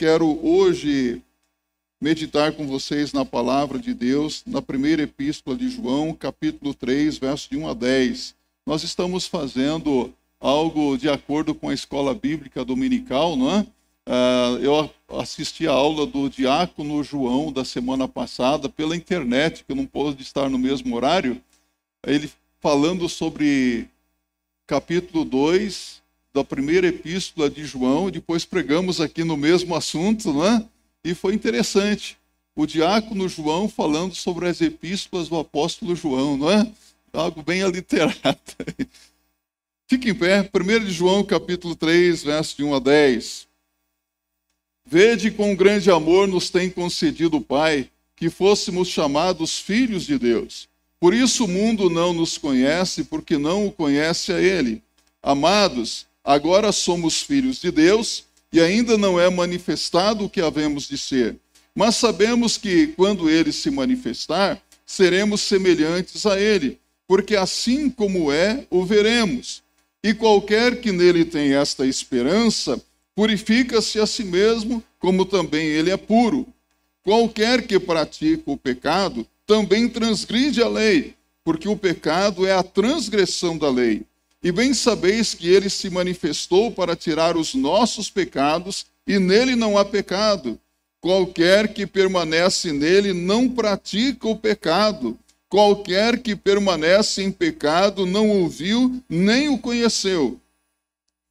quero hoje meditar com vocês na palavra de Deus, na primeira epístola de João, capítulo 3, verso de 1 a 10. Nós estamos fazendo algo de acordo com a escola bíblica dominical, não é? Uh, eu assisti a aula do diácono João da semana passada pela internet, que eu não pude estar no mesmo horário. Ele falando sobre capítulo 2 da primeira epístola de João, depois pregamos aqui no mesmo assunto, né? E foi interessante. O diácono João falando sobre as epístolas do apóstolo João, não é? Algo bem aliterado. Fique em pé, 1 de João, capítulo 3, verso de 1 a 10. Vede com grande amor nos tem concedido o Pai, que fôssemos chamados filhos de Deus. Por isso o mundo não nos conhece, porque não o conhece a Ele. Amados, agora somos filhos de Deus e ainda não é manifestado o que havemos de ser. Mas sabemos que, quando Ele se manifestar, seremos semelhantes a Ele, porque assim como é, o veremos. E qualquer que nele tem esta esperança, purifica-se a si mesmo, como também ele é puro. Qualquer que pratica o pecado também transgride a lei, porque o pecado é a transgressão da lei. E bem sabeis que ele se manifestou para tirar os nossos pecados, e nele não há pecado. Qualquer que permanece nele não pratica o pecado. Qualquer que permanece em pecado não ouviu nem o conheceu.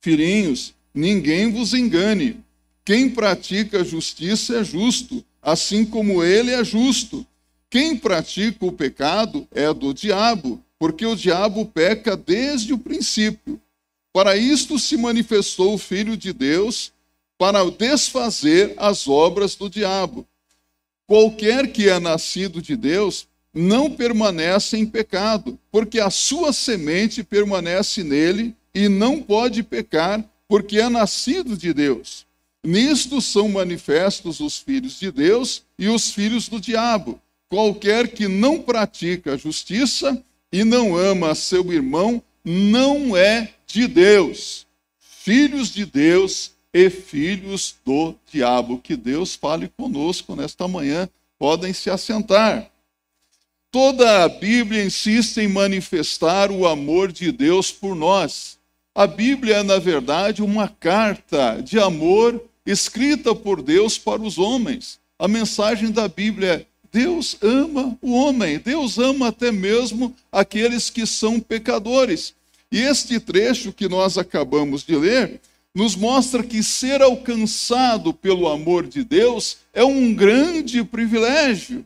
Filhinhos, ninguém vos engane. Quem pratica a justiça é justo, assim como ele é justo. Quem pratica o pecado é do diabo, porque o diabo peca desde o princípio. Para isto se manifestou o Filho de Deus, para desfazer as obras do diabo. Qualquer que é nascido de Deus não permanece em pecado, porque a sua semente permanece nele e não pode pecar, porque é nascido de Deus. Nisto são manifestos os filhos de Deus e os filhos do diabo. Qualquer que não pratica a justiça e não ama seu irmão não é de Deus. Filhos de Deus e filhos do diabo. Que Deus fale conosco nesta manhã. Podem se assentar. Toda a Bíblia insiste em manifestar o amor de Deus por nós. A Bíblia é, na verdade, uma carta de amor escrita por Deus para os homens. A mensagem da Bíblia é Deus ama o homem, Deus ama até mesmo aqueles que são pecadores. E este trecho que nós acabamos de ler nos mostra que ser alcançado pelo amor de Deus é um grande privilégio.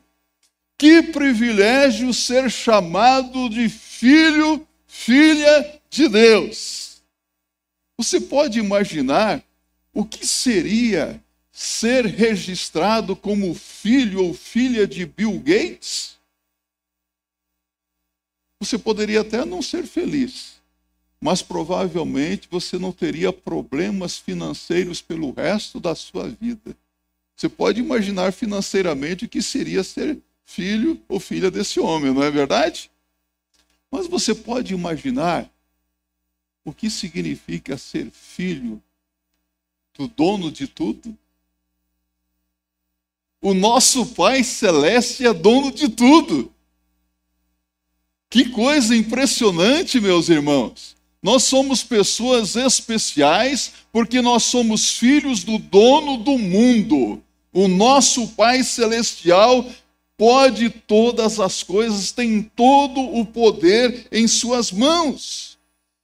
Que privilégio ser chamado de filho, filha de Deus. Você pode imaginar o que seria ser registrado como filho ou filha de Bill Gates, você poderia até não ser feliz, mas provavelmente você não teria problemas financeiros pelo resto da sua vida. Você pode imaginar financeiramente o que seria ser filho ou filha desse homem, não é verdade? Mas você pode imaginar o que significa ser filho do dono de tudo? O nosso Pai Celeste é dono de tudo. Que coisa impressionante, meus irmãos. Nós somos pessoas especiais porque nós somos filhos do dono do mundo. O nosso Pai Celestial pode todas as coisas, tem todo o poder em Suas mãos.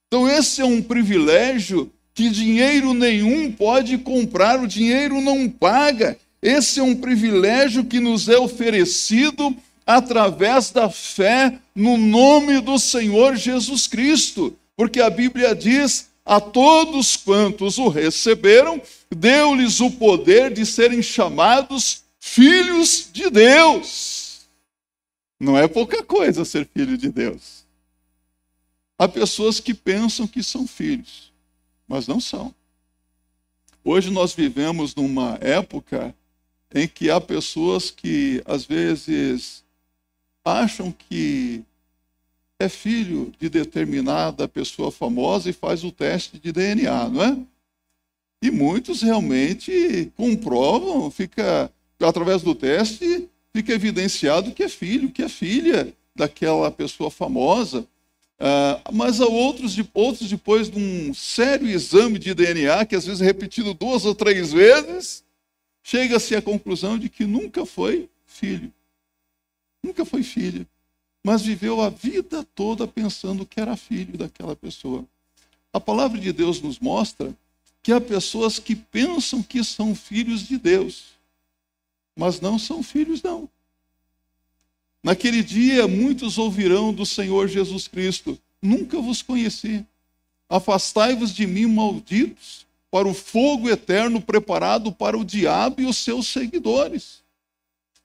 Então, esse é um privilégio que dinheiro nenhum pode comprar, o dinheiro não paga. Esse é um privilégio que nos é oferecido através da fé no nome do Senhor Jesus Cristo, porque a Bíblia diz: a todos quantos o receberam, deu-lhes o poder de serem chamados filhos de Deus. Não é pouca coisa ser filho de Deus. Há pessoas que pensam que são filhos, mas não são. Hoje nós vivemos numa época em que há pessoas que às vezes acham que é filho de determinada pessoa famosa e faz o teste de DNA, não é? E muitos realmente comprovam, fica através do teste, fica evidenciado que é filho, que é filha daquela pessoa famosa. Uh, mas há outros, outros, depois de um sério exame de DNA, que às vezes é repetido duas ou três vezes, chega-se à conclusão de que nunca foi filho. Nunca foi filho. Mas viveu a vida toda pensando que era filho daquela pessoa. A palavra de Deus nos mostra que há pessoas que pensam que são filhos de Deus, mas não são filhos, não. Naquele dia, muitos ouvirão do Senhor Jesus Cristo: Nunca vos conheci. Afastai-vos de mim, malditos, para o fogo eterno preparado para o diabo e os seus seguidores.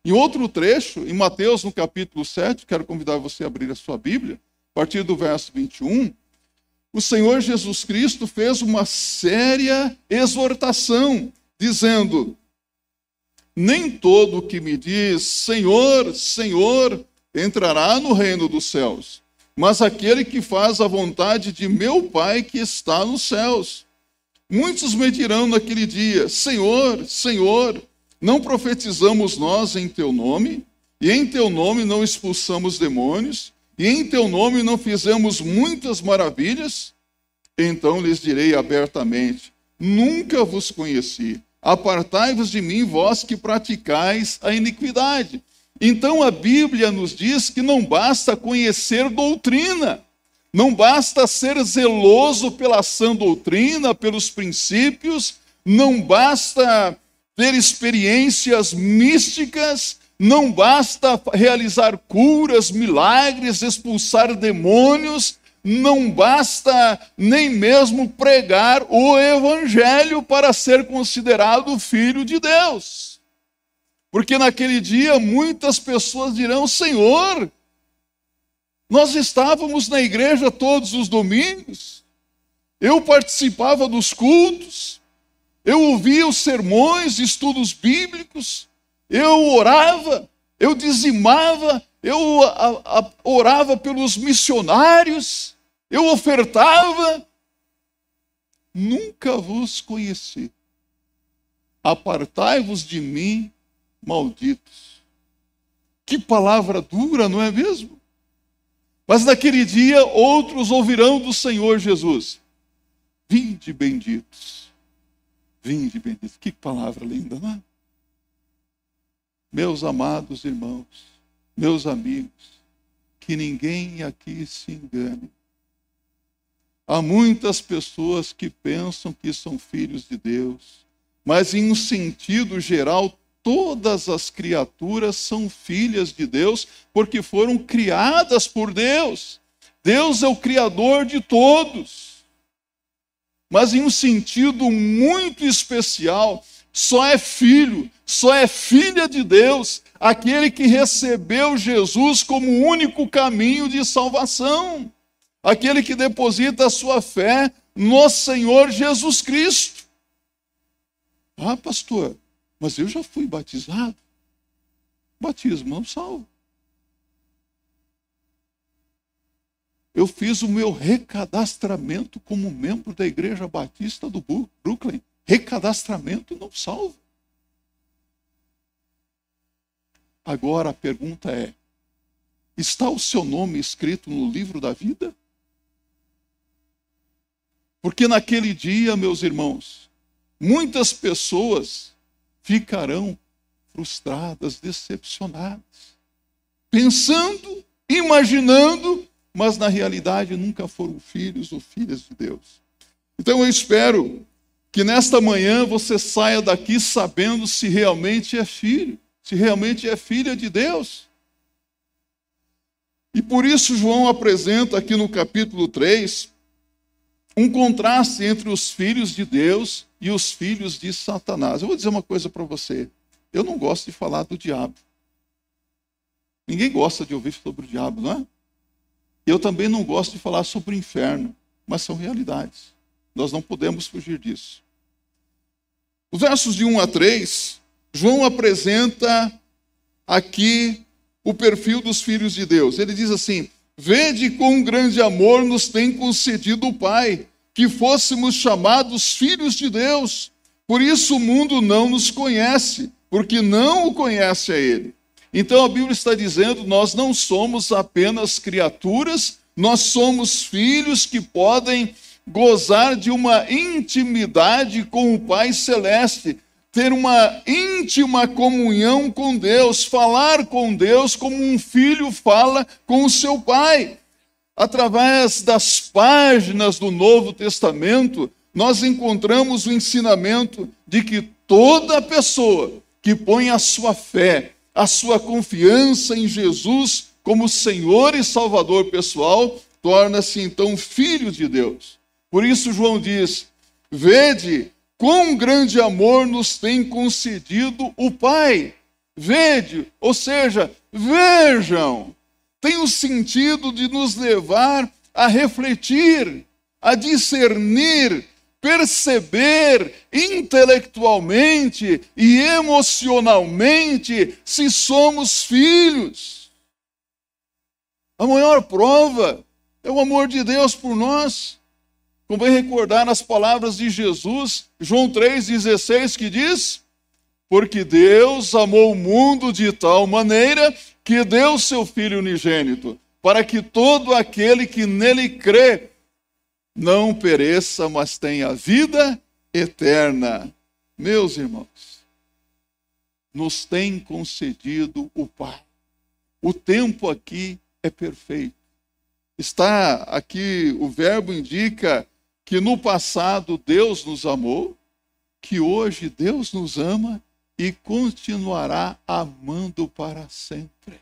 Em outro trecho, em Mateus, no capítulo 7, quero convidar você a abrir a sua Bíblia, a partir do verso 21, o Senhor Jesus Cristo fez uma séria exortação, dizendo: nem todo que me diz Senhor, Senhor entrará no reino dos céus, mas aquele que faz a vontade de meu Pai que está nos céus. Muitos me dirão naquele dia: Senhor, Senhor, não profetizamos nós em teu nome? E em teu nome não expulsamos demônios? E em teu nome não fizemos muitas maravilhas? Então lhes direi abertamente: Nunca vos conheci. Apartai-vos de mim, vós que praticais a iniquidade. Então a Bíblia nos diz que não basta conhecer doutrina, não basta ser zeloso pela sã doutrina, pelos princípios, não basta ter experiências místicas, não basta realizar curas, milagres, expulsar demônios, não basta nem mesmo pregar o evangelho para ser considerado filho de Deus. Porque naquele dia muitas pessoas dirão: Senhor, nós estávamos na igreja todos os domingos, eu participava dos cultos, eu ouvia os sermões, estudos bíblicos, eu orava, eu dizimava, eu a, a, orava pelos missionários, eu ofertava, nunca vos conheci. Apartai-vos de mim, malditos. Que palavra dura, não é mesmo? Mas naquele dia outros ouvirão do Senhor Jesus: Vinde benditos. Vinde benditos. Que palavra linda, não é? Meus amados irmãos, meus amigos, que ninguém aqui se engane. Há muitas pessoas que pensam que são filhos de Deus, mas em um sentido geral, todas as criaturas são filhas de Deus porque foram criadas por Deus. Deus é o criador de todos. Mas em um sentido muito especial, só é filho, só é filha de Deus aquele que recebeu Jesus como o único caminho de salvação aquele que deposita a sua fé no Senhor Jesus Cristo. Ah, pastor, mas eu já fui batizado. Batismo não salva. Eu fiz o meu recadastramento como membro da Igreja Batista do Brooklyn. Recadastramento não salva. Agora a pergunta é: está o seu nome escrito no livro da vida? Porque naquele dia, meus irmãos, muitas pessoas ficarão frustradas, decepcionadas, pensando, imaginando, mas na realidade nunca foram filhos ou filhas de Deus. Então eu espero que nesta manhã você saia daqui sabendo se realmente é filho, se realmente é filha de Deus. E por isso João apresenta aqui no capítulo 3 um contraste entre os filhos de Deus e os filhos de Satanás. Eu vou dizer uma coisa para você. Eu não gosto de falar do diabo. Ninguém gosta de ouvir sobre o diabo, não é? Eu também não gosto de falar sobre o inferno, mas são realidades. Nós não podemos fugir disso. Os versos de 1 a 3, João apresenta aqui o perfil dos filhos de Deus. Ele diz assim: Vede com grande amor nos tem concedido o Pai, que fôssemos chamados filhos de Deus. Por isso o mundo não nos conhece, porque não o conhece a Ele. Então a Bíblia está dizendo: nós não somos apenas criaturas, nós somos filhos que podem gozar de uma intimidade com o Pai Celeste, ter uma íntima comunhão com Deus, falar com Deus como um filho fala com o seu pai. Através das páginas do Novo Testamento, nós encontramos o ensinamento de que toda pessoa que põe a sua fé, a sua confiança em Jesus como Senhor e Salvador pessoal, torna-se então filho de Deus. Por isso, João diz: Vede quão grande amor nos tem concedido o Pai. Vede, ou seja, vejam, tem o sentido de nos levar a refletir, a discernir, perceber intelectualmente e emocionalmente se somos filhos. A maior prova é o amor de Deus por nós. Convém recordar as palavras de Jesus, João 3,16, que diz: Porque Deus amou o mundo de tal maneira que deu seu Filho unigênito, para que todo aquele que nele crê não pereça, mas tenha vida eterna. Meus irmãos, nos tem concedido o Pai. O tempo aqui é perfeito. Está aqui, o verbo indica que no passado Deus nos amou, que hoje Deus nos ama e continuará amando para sempre.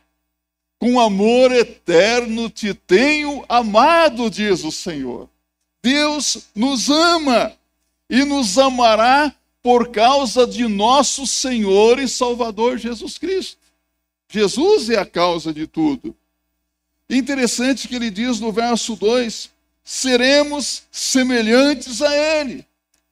Com amor eterno te tenho amado, diz o Senhor. Deus nos ama e nos amará por causa de nosso Senhor e Salvador Jesus Cristo. Jesus é a causa de tudo. Interessante que ele diz no verso 2: seremos semelhantes a Ele.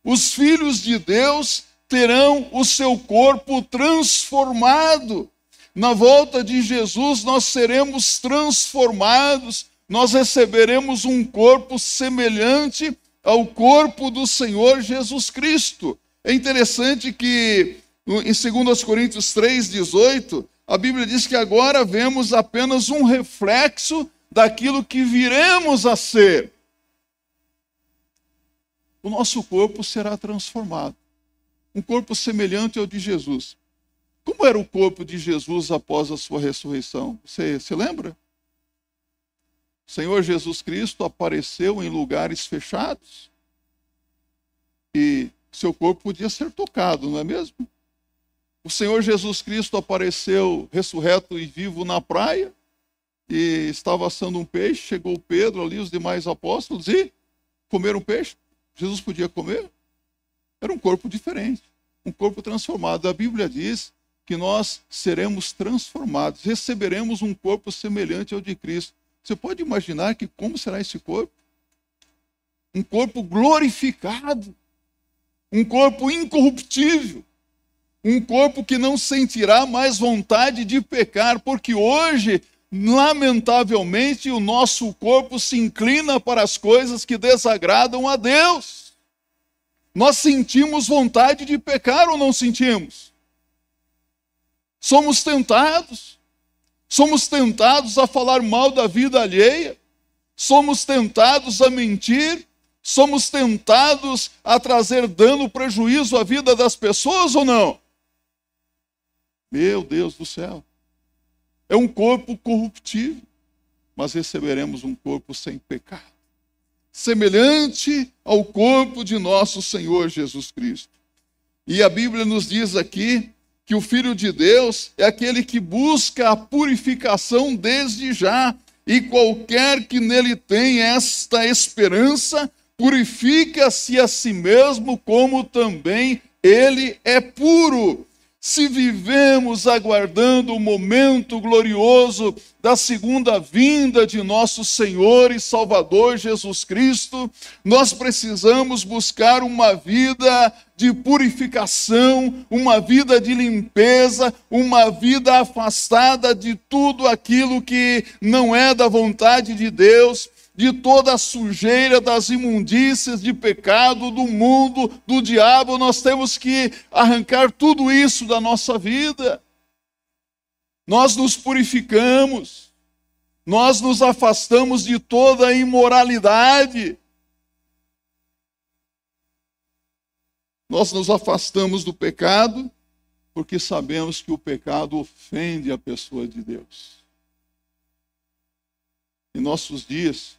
Os filhos de Deus terão o seu corpo transformado. Na volta de Jesus, nós seremos transformados, nós receberemos um corpo semelhante ao corpo do Senhor Jesus Cristo. É interessante que em 2 Coríntios 3,18, a Bíblia diz que agora vemos apenas um reflexo daquilo que viremos a ser o nosso corpo será transformado. Um corpo semelhante ao de Jesus. Como era o corpo de Jesus após a sua ressurreição? Você se lembra? O Senhor Jesus Cristo apareceu em lugares fechados e seu corpo podia ser tocado, não é mesmo? O Senhor Jesus Cristo apareceu ressurreto e vivo na praia e estava assando um peixe. Chegou Pedro ali, os demais apóstolos e comeram peixe. Jesus podia comer? Era um corpo diferente, um corpo transformado. A Bíblia diz que nós seremos transformados, receberemos um corpo semelhante ao de Cristo. Você pode imaginar que como será esse corpo? Um corpo glorificado, um corpo incorruptível, um corpo que não sentirá mais vontade de pecar, porque hoje lamentavelmente, o nosso corpo se inclina para as coisas que desagradam a Deus. Nós sentimos vontade de pecar ou não sentimos? Somos tentados. Somos tentados a falar mal da vida alheia. Somos tentados a mentir. Somos tentados a trazer dano, prejuízo à vida das pessoas ou não? Meu Deus do céu. É um corpo corruptível, mas receberemos um corpo sem pecado, semelhante ao corpo de nosso Senhor Jesus Cristo. E a Bíblia nos diz aqui que o Filho de Deus é aquele que busca a purificação desde já, e qualquer que nele tem esta esperança, purifica-se a si mesmo, como também ele é puro se vivemos aguardando o momento glorioso da segunda vinda de nosso Senhor e Salvador Jesus Cristo, nós precisamos buscar uma vida de purificação, uma vida de limpeza, uma vida afastada de tudo aquilo que não é da vontade de Deus de toda a sujeira, das imundícias, de pecado, do mundo, do diabo. Nós temos que arrancar tudo isso da nossa vida. Nós nos purificamos, nós nos afastamos de toda a imoralidade. Nós nos afastamos do pecado porque sabemos que o pecado ofende a pessoa de Deus. Em nossos dias,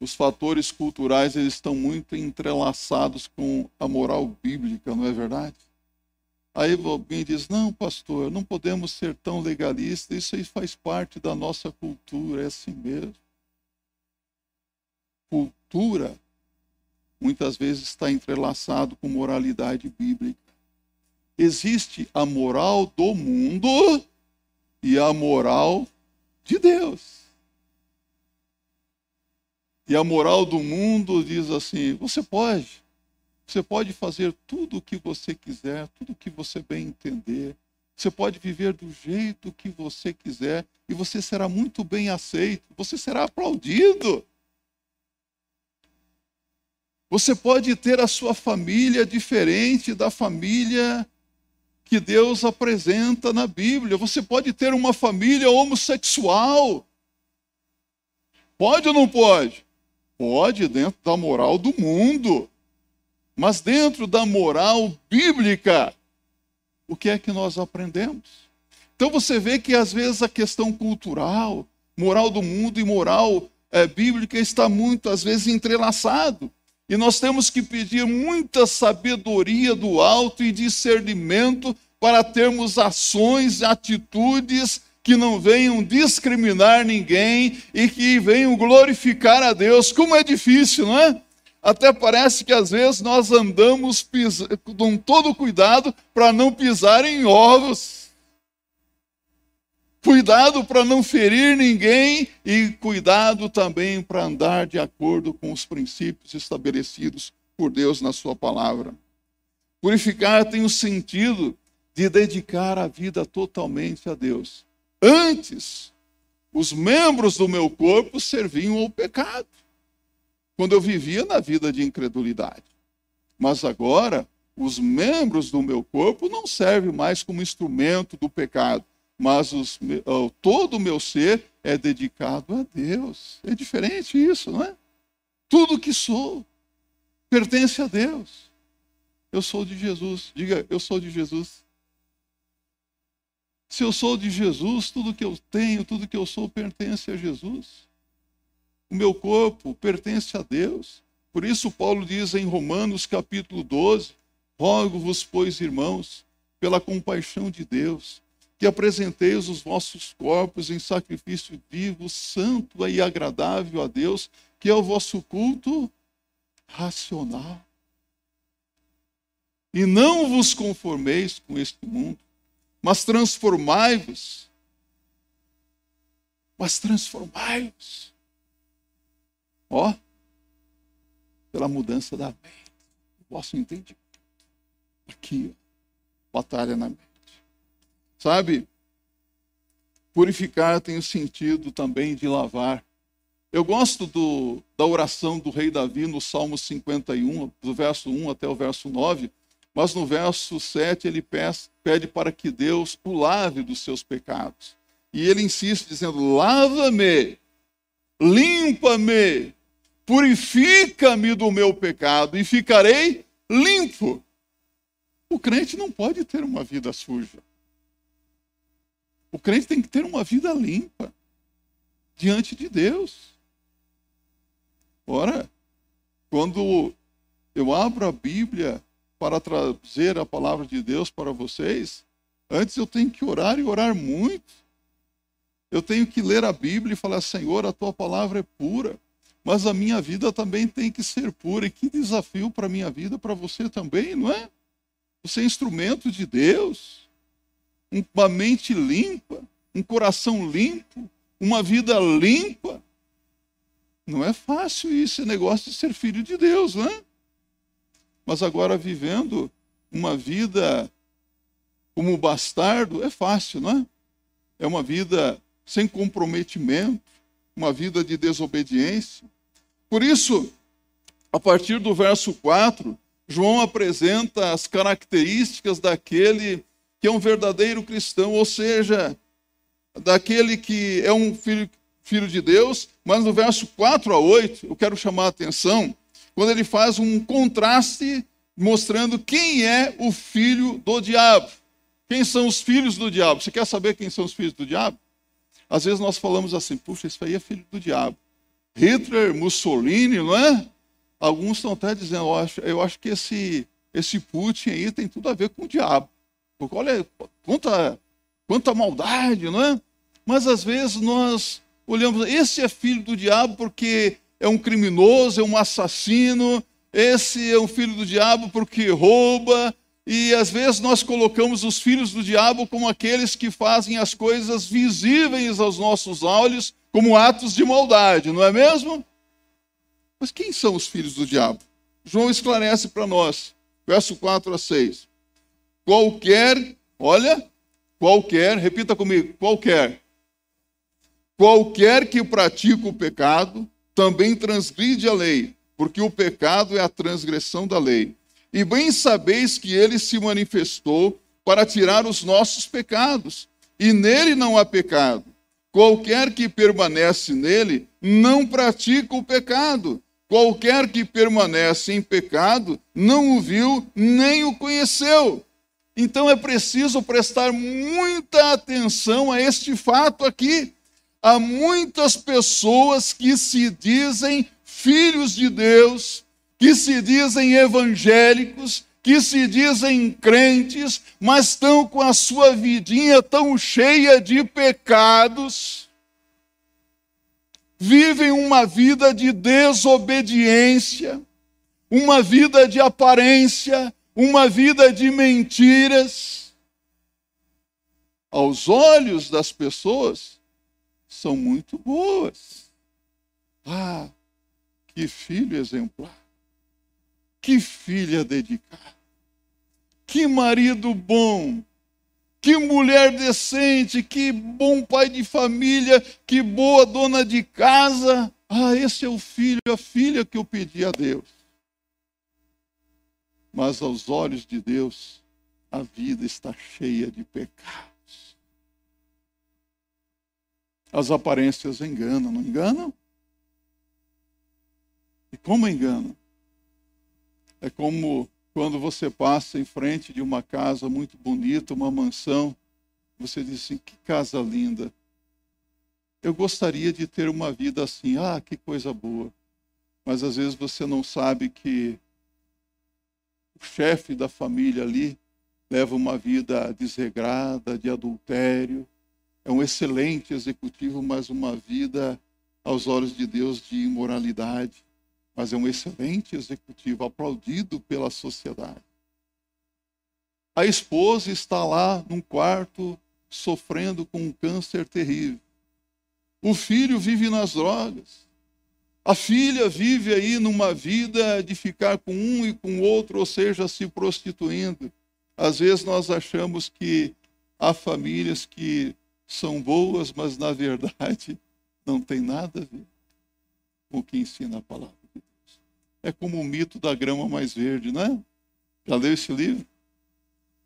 os fatores culturais eles estão muito entrelaçados com a moral bíblica, não é verdade? Aí alguém diz: não, pastor, não podemos ser tão legalistas, isso aí faz parte da nossa cultura, é assim mesmo. Cultura muitas vezes está entrelaçado com moralidade bíblica. Existe a moral do mundo e a moral de Deus. E a moral do mundo diz assim: você pode, você pode fazer tudo o que você quiser, tudo o que você bem entender. Você pode viver do jeito que você quiser e você será muito bem aceito, você será aplaudido. Você pode ter a sua família diferente da família que Deus apresenta na Bíblia. Você pode ter uma família homossexual. Pode ou não pode? Pode, dentro da moral do mundo. Mas dentro da moral bíblica, o que é que nós aprendemos? Então você vê que às vezes a questão cultural, moral do mundo e moral é, bíblica está muito, às vezes, entrelaçado. E nós temos que pedir muita sabedoria do alto e discernimento para termos ações, atitudes que não venham discriminar ninguém e que venham glorificar a Deus. Como é difícil, não é? Até parece que às vezes nós andamos com todo cuidado para não pisar em ovos. Cuidado para não ferir ninguém e cuidado também para andar de acordo com os princípios estabelecidos por Deus na Sua palavra. Purificar tem o sentido de dedicar a vida totalmente a Deus. Antes, os membros do meu corpo serviam ao pecado, quando eu vivia na vida de incredulidade. Mas agora, os membros do meu corpo não servem mais como instrumento do pecado, mas os, todo o meu ser é dedicado a Deus. É diferente isso, não é? Tudo que sou pertence a Deus. Eu sou de Jesus. Diga, eu sou de Jesus. Se eu sou de Jesus, tudo que eu tenho, tudo que eu sou pertence a Jesus. O meu corpo pertence a Deus. Por isso, Paulo diz em Romanos capítulo 12: Rogo-vos, pois, irmãos, pela compaixão de Deus, que apresenteis os vossos corpos em sacrifício vivo, santo e agradável a Deus, que é o vosso culto racional. E não vos conformeis com este mundo, mas transformai-vos. Mas transformai-vos. Ó, pela mudança da mente. Vosso entendimento. Aqui, ó, batalha na mente. Sabe? Purificar tem o sentido também de lavar. Eu gosto do, da oração do rei Davi no Salmo 51, do verso 1 até o verso 9, mas no verso 7 ele pede para que Deus o lave dos seus pecados. E ele insiste dizendo: Lava-me, limpa-me, purifica-me do meu pecado e ficarei limpo. O crente não pode ter uma vida suja. O crente tem que ter uma vida limpa diante de Deus. Ora, quando eu abro a Bíblia para trazer a palavra de Deus para vocês, antes eu tenho que orar e orar muito. Eu tenho que ler a Bíblia e falar: Senhor, a tua palavra é pura, mas a minha vida também tem que ser pura. E que desafio para a minha vida, para você também, não é? Você é instrumento de Deus uma mente limpa, um coração limpo, uma vida limpa. Não é fácil isso, negócio de ser filho de Deus, não é? Mas agora vivendo uma vida como bastardo é fácil, não é? É uma vida sem comprometimento, uma vida de desobediência. Por isso, a partir do verso 4, João apresenta as características daquele que é um verdadeiro cristão, ou seja, daquele que é um filho, filho de Deus, mas no verso 4 a 8, eu quero chamar a atenção, quando ele faz um contraste mostrando quem é o filho do diabo. Quem são os filhos do diabo? Você quer saber quem são os filhos do diabo? Às vezes nós falamos assim, puxa, isso aí é filho do diabo. Hitler, Mussolini, não é? Alguns estão até dizendo, eu acho, eu acho que esse, esse Putin aí tem tudo a ver com o diabo. Porque olha quanta, quanta maldade, não é? Mas às vezes nós olhamos, esse é filho do diabo porque é um criminoso, é um assassino, esse é um filho do diabo porque rouba, e às vezes nós colocamos os filhos do diabo como aqueles que fazem as coisas visíveis aos nossos olhos como atos de maldade, não é mesmo? Mas quem são os filhos do diabo? João esclarece para nós, verso 4 a 6. Qualquer, olha, qualquer, repita comigo, qualquer. Qualquer que pratica o pecado também transgride a lei, porque o pecado é a transgressão da lei. E bem sabeis que ele se manifestou para tirar os nossos pecados, e nele não há pecado. Qualquer que permanece nele não pratica o pecado. Qualquer que permanece em pecado não o viu nem o conheceu. Então é preciso prestar muita atenção a este fato aqui. Há muitas pessoas que se dizem filhos de Deus, que se dizem evangélicos, que se dizem crentes, mas estão com a sua vidinha tão cheia de pecados, vivem uma vida de desobediência, uma vida de aparência, uma vida de mentiras. Aos olhos das pessoas, são muito boas. Ah, que filho exemplar. Que filha dedicada. Que marido bom. Que mulher decente, que bom pai de família, que boa dona de casa. Ah, esse é o filho, a filha que eu pedi a Deus. Mas aos olhos de Deus, a vida está cheia de pecados. As aparências enganam, não enganam? E como enganam? É como quando você passa em frente de uma casa muito bonita, uma mansão, você diz assim: que casa linda. Eu gostaria de ter uma vida assim. Ah, que coisa boa. Mas às vezes você não sabe que o chefe da família ali leva uma vida desregrada, de adultério. É um excelente executivo, mas uma vida aos olhos de Deus de imoralidade mas é um excelente executivo, aplaudido pela sociedade. A esposa está lá num quarto sofrendo com um câncer terrível. O filho vive nas drogas. A filha vive aí numa vida de ficar com um e com outro, ou seja, se prostituindo. Às vezes nós achamos que há famílias que são boas, mas na verdade não tem nada a ver com o que ensina a palavra é como o mito da grama mais verde, não é? Já leu esse livro?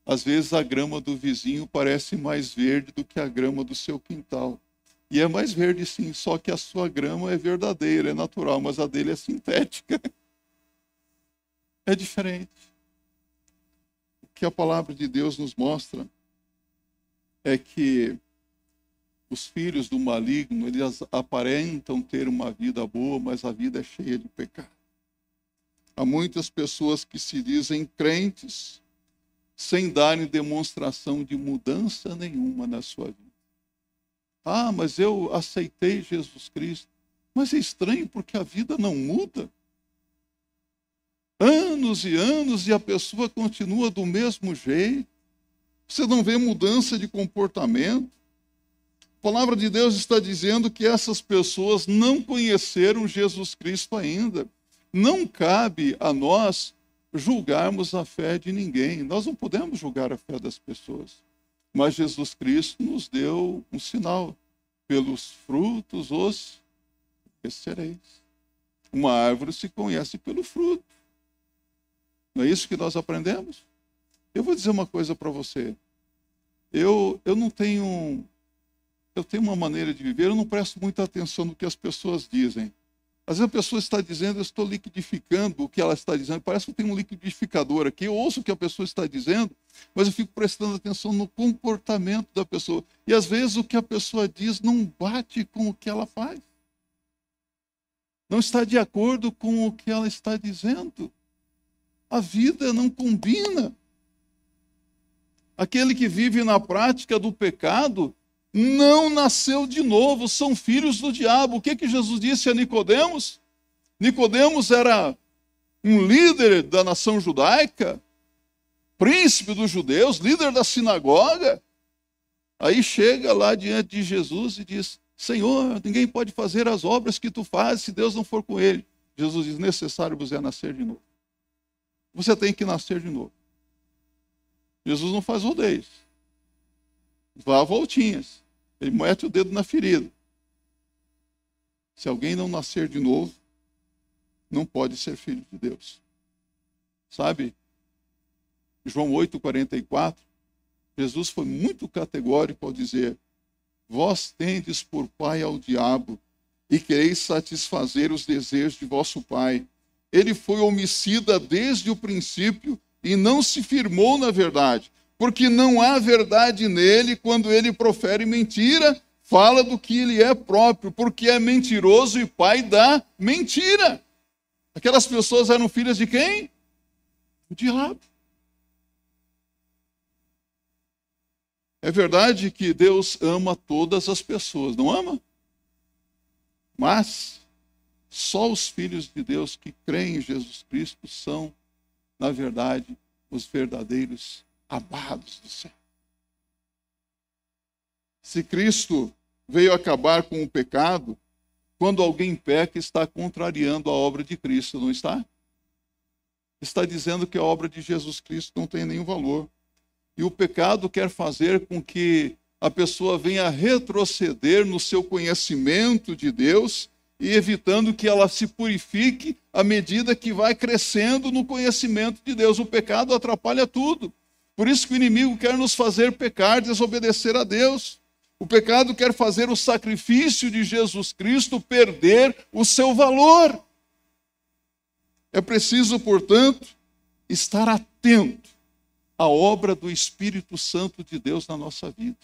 Às vezes a grama do vizinho parece mais verde do que a grama do seu quintal. E é mais verde sim, só que a sua grama é verdadeira, é natural, mas a dele é sintética. É diferente. O que a palavra de Deus nos mostra é que os filhos do maligno, eles aparentam ter uma vida boa, mas a vida é cheia de pecado. Há muitas pessoas que se dizem crentes sem darem demonstração de mudança nenhuma na sua vida. Ah, mas eu aceitei Jesus Cristo. Mas é estranho porque a vida não muda. Anos e anos e a pessoa continua do mesmo jeito. Você não vê mudança de comportamento. A palavra de Deus está dizendo que essas pessoas não conheceram Jesus Cristo ainda não cabe a nós julgarmos a fé de ninguém. Nós não podemos julgar a fé das pessoas. Mas Jesus Cristo nos deu um sinal. Pelos frutos os conhecereis. Uma árvore se conhece pelo fruto. Não é isso que nós aprendemos? Eu vou dizer uma coisa para você. Eu, eu não tenho. Eu tenho uma maneira de viver, eu não presto muita atenção no que as pessoas dizem. Às vezes a pessoa está dizendo, eu estou liquidificando o que ela está dizendo. Parece que tem um liquidificador aqui. Eu ouço o que a pessoa está dizendo, mas eu fico prestando atenção no comportamento da pessoa. E às vezes o que a pessoa diz não bate com o que ela faz. Não está de acordo com o que ela está dizendo. A vida não combina. Aquele que vive na prática do pecado não nasceu de novo, são filhos do diabo. O que que Jesus disse a Nicodemos? Nicodemos era um líder da nação judaica, príncipe dos judeus, líder da sinagoga. Aí chega lá diante de Jesus e diz: Senhor, ninguém pode fazer as obras que tu fazes se Deus não for com ele. Jesus diz: necessário você é nascer de novo. Você tem que nascer de novo. Jesus não faz rodeios. Vá voltinhas. Ele mete o dedo na ferida. Se alguém não nascer de novo, não pode ser filho de Deus. Sabe? João 8,44, Jesus foi muito categórico ao dizer: Vós tendes por pai ao diabo e quereis satisfazer os desejos de vosso pai. Ele foi homicida desde o princípio e não se firmou na verdade porque não há verdade nele quando ele profere mentira, fala do que ele é próprio, porque é mentiroso e pai da mentira. Aquelas pessoas eram filhas de quem? O diabo. É verdade que Deus ama todas as pessoas, não ama? Mas só os filhos de Deus que creem em Jesus Cristo são, na verdade, os verdadeiros amados do céu. Se Cristo veio acabar com o pecado, quando alguém peca, está contrariando a obra de Cristo, não está? Está dizendo que a obra de Jesus Cristo não tem nenhum valor. E o pecado quer fazer com que a pessoa venha retroceder no seu conhecimento de Deus e evitando que ela se purifique à medida que vai crescendo no conhecimento de Deus. O pecado atrapalha tudo. Por isso que o inimigo quer nos fazer pecar, desobedecer a Deus. O pecado quer fazer o sacrifício de Jesus Cristo perder o seu valor. É preciso, portanto, estar atento à obra do Espírito Santo de Deus na nossa vida.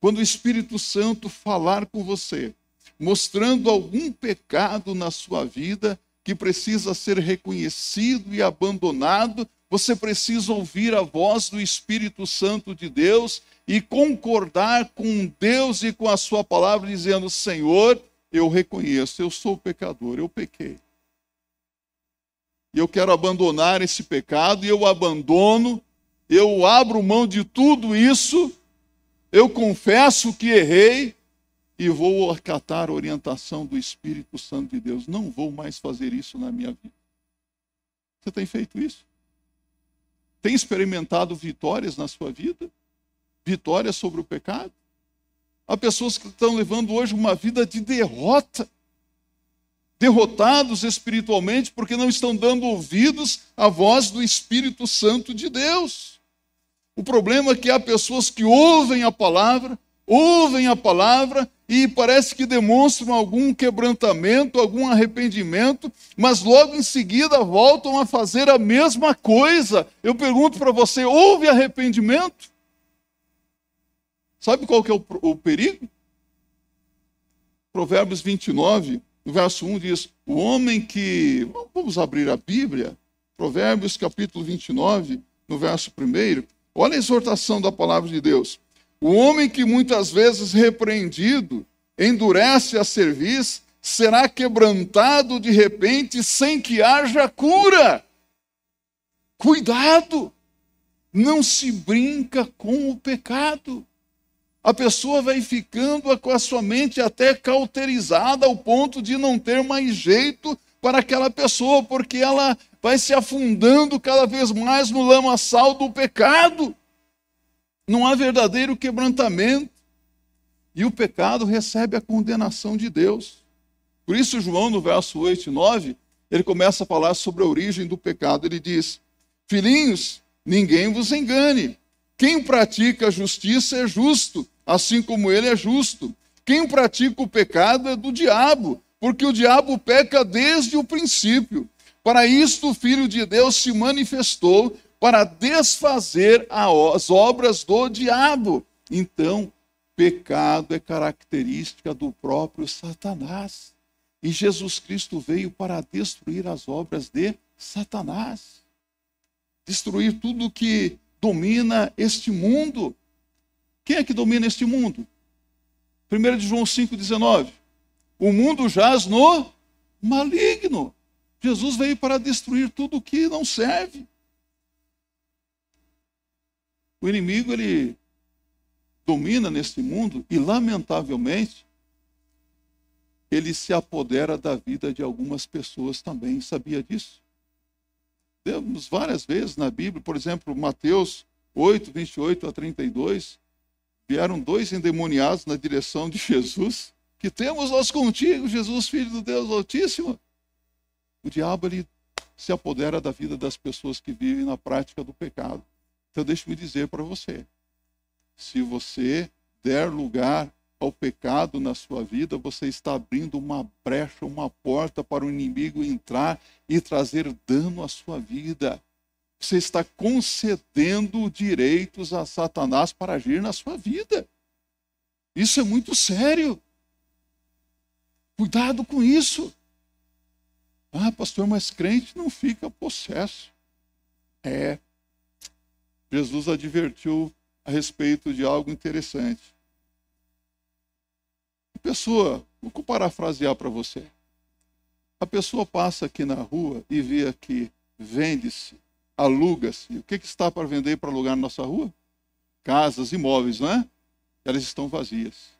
Quando o Espírito Santo falar com você, mostrando algum pecado na sua vida que precisa ser reconhecido e abandonado, você precisa ouvir a voz do Espírito Santo de Deus e concordar com Deus e com a Sua palavra, dizendo: Senhor, eu reconheço, eu sou pecador, eu pequei. E eu quero abandonar esse pecado, e eu abandono, eu abro mão de tudo isso, eu confesso que errei e vou acatar a orientação do Espírito Santo de Deus. Não vou mais fazer isso na minha vida. Você tem feito isso? Tem experimentado vitórias na sua vida? Vitórias sobre o pecado? Há pessoas que estão levando hoje uma vida de derrota, derrotados espiritualmente porque não estão dando ouvidos à voz do Espírito Santo de Deus. O problema é que há pessoas que ouvem a palavra, ouvem a palavra e parece que demonstram algum quebrantamento, algum arrependimento, mas logo em seguida voltam a fazer a mesma coisa. Eu pergunto para você: houve arrependimento? Sabe qual que é o, o perigo? Provérbios 29, no verso 1 diz: O homem que. Vamos abrir a Bíblia, Provérbios capítulo 29, no verso 1. Olha a exortação da palavra de Deus. O homem que muitas vezes repreendido endurece a cerviz, será quebrantado de repente sem que haja cura. Cuidado! Não se brinca com o pecado. A pessoa vai ficando com a sua mente até cauterizada ao ponto de não ter mais jeito para aquela pessoa, porque ela vai se afundando cada vez mais no lamaçal do pecado não há verdadeiro quebrantamento. E o pecado recebe a condenação de Deus. Por isso, João, no verso 8 e 9, ele começa a falar sobre a origem do pecado. Ele diz: Filhinhos, ninguém vos engane. Quem pratica a justiça é justo, assim como ele é justo. Quem pratica o pecado é do diabo, porque o diabo peca desde o princípio. Para isto o Filho de Deus se manifestou para desfazer as obras do diabo. Então, pecado é característica do próprio Satanás. E Jesus Cristo veio para destruir as obras de Satanás. Destruir tudo que domina este mundo. Quem é que domina este mundo? 1 João 5,19. O mundo jaz no maligno. Jesus veio para destruir tudo que não serve. O inimigo, ele domina neste mundo e, lamentavelmente, ele se apodera da vida de algumas pessoas também. Sabia disso? Temos várias vezes na Bíblia, por exemplo, Mateus 8, 28 a 32, vieram dois endemoniados na direção de Jesus, que temos nós contigo, Jesus, Filho do Deus Altíssimo. O diabo ele se apodera da vida das pessoas que vivem na prática do pecado. Então deixe-me dizer para você, se você der lugar ao pecado na sua vida, você está abrindo uma brecha, uma porta para o inimigo entrar e trazer dano à sua vida. Você está concedendo direitos a Satanás para agir na sua vida. Isso é muito sério. Cuidado com isso. Ah, pastor, mas crente não fica possesso. É. Jesus advertiu a respeito de algo interessante pessoa, vou parafrasear para você. A pessoa passa aqui na rua e vê aqui, vende-se, aluga-se. O que, que está para vender e para alugar na nossa rua? Casas, imóveis, não é? Elas estão vazias.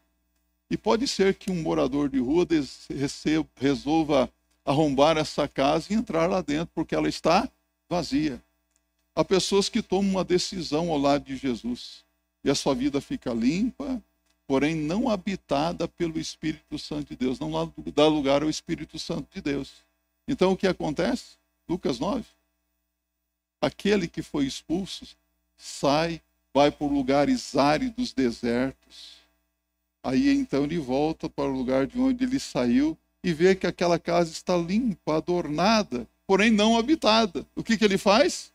E pode ser que um morador de rua receba, resolva arrombar essa casa e entrar lá dentro, porque ela está vazia. Há pessoas que tomam uma decisão ao lado de Jesus e a sua vida fica limpa, porém não habitada pelo Espírito Santo de Deus, não dá lugar ao Espírito Santo de Deus. Então o que acontece? Lucas 9. Aquele que foi expulso sai, vai por lugares áridos, desertos. Aí então ele volta para o lugar de onde ele saiu e vê que aquela casa está limpa, adornada, porém não habitada. O que, que ele faz?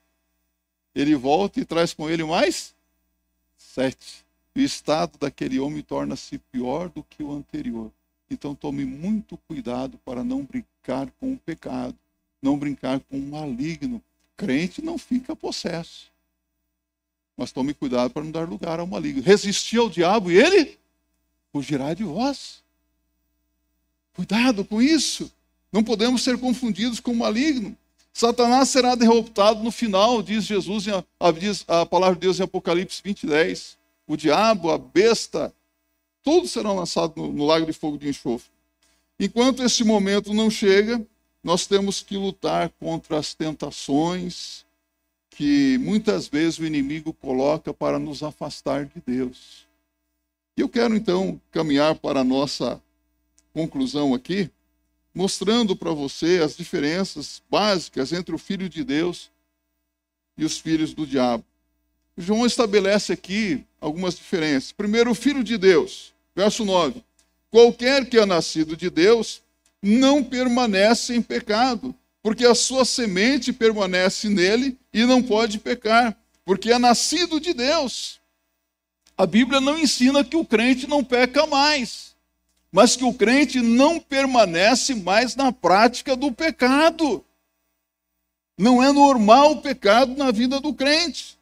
Ele volta e traz com ele mais sete o estado daquele homem torna-se pior do que o anterior. Então tome muito cuidado para não brincar com o pecado, não brincar com o maligno. Crente não fica possesso. Mas tome cuidado para não dar lugar ao maligno. Resistir ao diabo e ele fugirá de vós. Cuidado com isso. Não podemos ser confundidos com o maligno. Satanás será derrotado no final, diz Jesus, diz a palavra de Deus em Apocalipse 20, 10 o diabo, a besta, todos serão lançados no, no lago de fogo de enxofre. Enquanto esse momento não chega, nós temos que lutar contra as tentações que muitas vezes o inimigo coloca para nos afastar de Deus. E eu quero então caminhar para a nossa conclusão aqui, mostrando para você as diferenças básicas entre o filho de Deus e os filhos do diabo. João estabelece aqui algumas diferenças. Primeiro, o Filho de Deus, verso 9. Qualquer que é nascido de Deus não permanece em pecado, porque a sua semente permanece nele e não pode pecar, porque é nascido de Deus. A Bíblia não ensina que o crente não peca mais, mas que o crente não permanece mais na prática do pecado. Não é normal o pecado na vida do crente.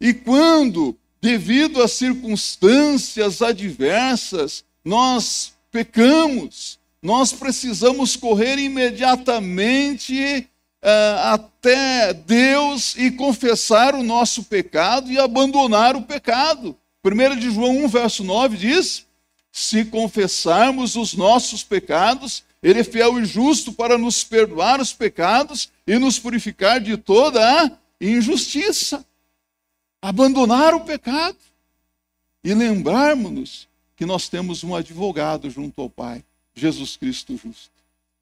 E quando, devido a circunstâncias adversas, nós pecamos, nós precisamos correr imediatamente uh, até Deus e confessar o nosso pecado e abandonar o pecado. 1 de João 1, verso 9 diz: Se confessarmos os nossos pecados, Ele é fiel e justo para nos perdoar os pecados e nos purificar de toda a injustiça abandonar o pecado e lembrarmos-nos que nós temos um advogado junto ao Pai, Jesus Cristo justo.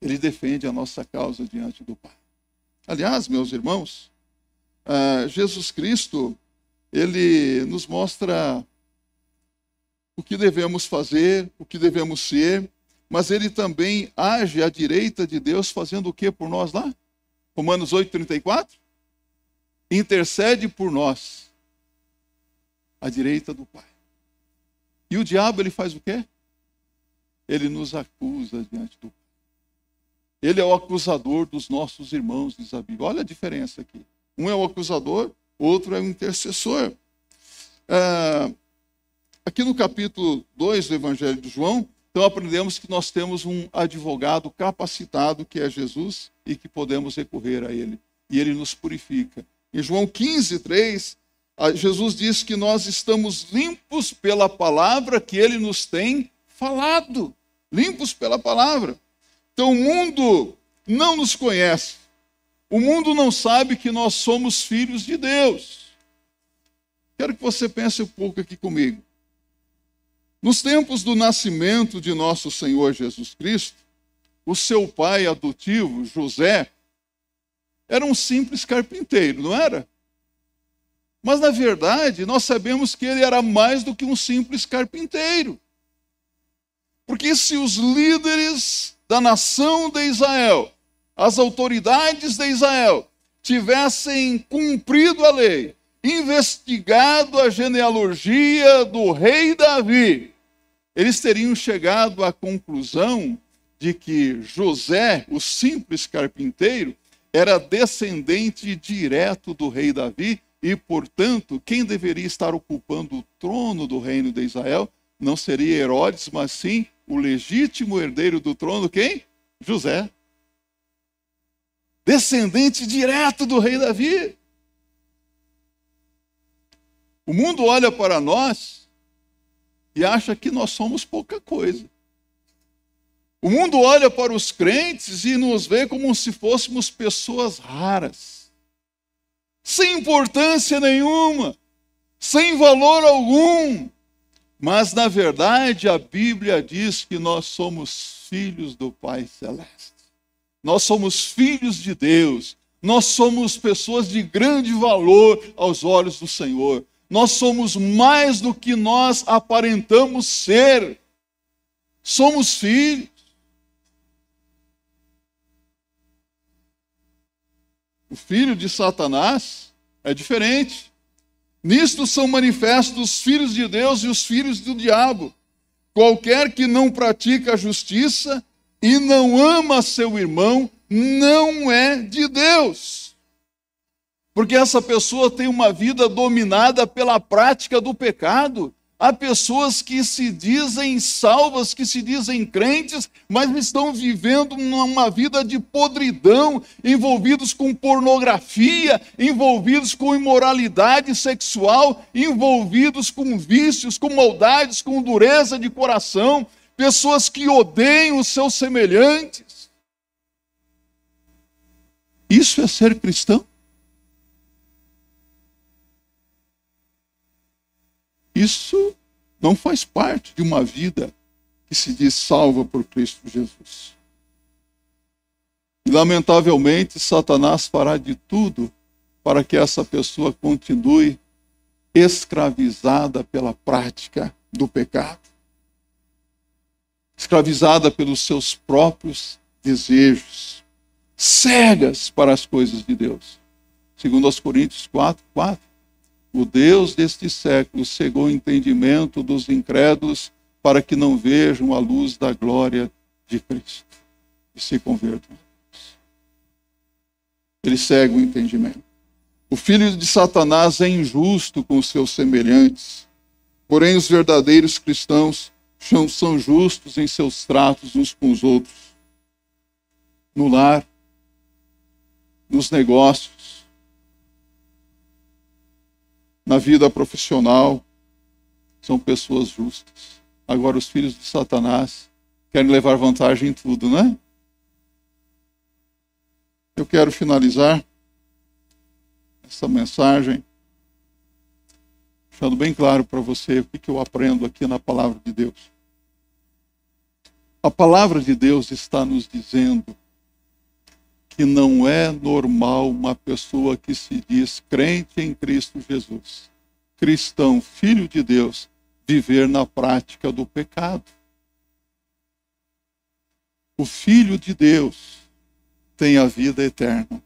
Ele defende a nossa causa diante do Pai. Aliás, meus irmãos, uh, Jesus Cristo, ele nos mostra o que devemos fazer, o que devemos ser, mas ele também age à direita de Deus, fazendo o que por nós lá? Romanos 8, 34? Intercede por nós, à direita do Pai. E o diabo, ele faz o quê? Ele nos acusa diante do Pai. Ele é o acusador dos nossos irmãos, diz a Bíblia. Olha a diferença aqui. Um é o acusador, outro é o intercessor. É, aqui no capítulo 2 do Evangelho de João, então aprendemos que nós temos um advogado capacitado, que é Jesus, e que podemos recorrer a ele. E ele nos purifica. Em João 15, 3, Jesus diz que nós estamos limpos pela palavra que ele nos tem falado. Limpos pela palavra. Então o mundo não nos conhece. O mundo não sabe que nós somos filhos de Deus. Quero que você pense um pouco aqui comigo. Nos tempos do nascimento de nosso Senhor Jesus Cristo, o seu pai adotivo, José, era um simples carpinteiro, não era? Mas, na verdade, nós sabemos que ele era mais do que um simples carpinteiro. Porque se os líderes da nação de Israel, as autoridades de Israel, tivessem cumprido a lei, investigado a genealogia do rei Davi, eles teriam chegado à conclusão de que José, o simples carpinteiro, era descendente direto do rei Davi e, portanto, quem deveria estar ocupando o trono do reino de Israel não seria Herodes, mas sim o legítimo herdeiro do trono, quem? José. Descendente direto do rei Davi. O mundo olha para nós e acha que nós somos pouca coisa. O mundo olha para os crentes e nos vê como se fôssemos pessoas raras, sem importância nenhuma, sem valor algum. Mas, na verdade, a Bíblia diz que nós somos filhos do Pai Celeste. Nós somos filhos de Deus. Nós somos pessoas de grande valor aos olhos do Senhor. Nós somos mais do que nós aparentamos ser. Somos filhos. O filho de Satanás é diferente. Nisto são manifestos os filhos de Deus e os filhos do diabo. Qualquer que não pratica a justiça e não ama seu irmão, não é de Deus. Porque essa pessoa tem uma vida dominada pela prática do pecado. Há pessoas que se dizem salvas, que se dizem crentes, mas estão vivendo uma vida de podridão, envolvidos com pornografia, envolvidos com imoralidade sexual, envolvidos com vícios, com maldades, com dureza de coração, pessoas que odeiam os seus semelhantes. Isso é ser cristão? Isso não faz parte de uma vida que se diz salva por Cristo Jesus. E, lamentavelmente, Satanás fará de tudo para que essa pessoa continue escravizada pela prática do pecado, escravizada pelos seus próprios desejos, cegas para as coisas de Deus. Segundo aos Coríntios 4, 4. O Deus deste século cegou o entendimento dos incrédulos para que não vejam a luz da glória de Cristo e se convertam. Ele cega o entendimento. O filho de Satanás é injusto com os seus semelhantes, porém os verdadeiros cristãos são justos em seus tratos uns com os outros. No lar, nos negócios, na vida profissional, são pessoas justas. Agora, os filhos de Satanás querem levar vantagem em tudo, né? Eu quero finalizar essa mensagem deixando bem claro para você o que, que eu aprendo aqui na palavra de Deus. A palavra de Deus está nos dizendo que não é normal uma pessoa que se diz crente em Cristo Jesus, cristão, filho de Deus, viver na prática do pecado. O filho de Deus tem a vida eterna.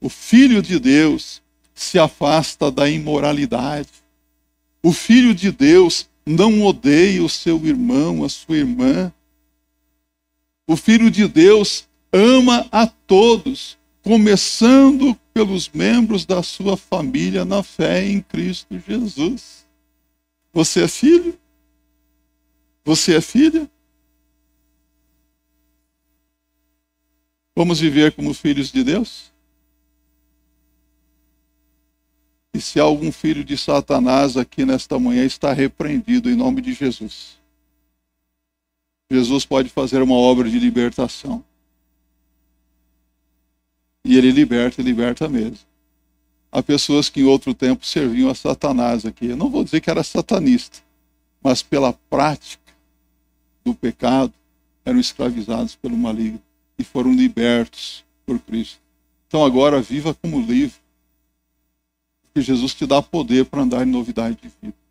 O filho de Deus se afasta da imoralidade. O filho de Deus não odeia o seu irmão, a sua irmã. O filho de Deus ama a todos, começando pelos membros da sua família na fé em Cristo Jesus. Você é filho? Você é filha? Vamos viver como filhos de Deus? E se algum filho de Satanás aqui nesta manhã está repreendido em nome de Jesus. Jesus pode fazer uma obra de libertação. E ele liberta e liberta mesmo. Há pessoas que em outro tempo serviam a Satanás aqui. Eu não vou dizer que era satanista, mas pela prática do pecado eram escravizados pelo maligno e foram libertos por Cristo. Então agora viva como livre, porque Jesus te dá poder para andar em novidade de vida.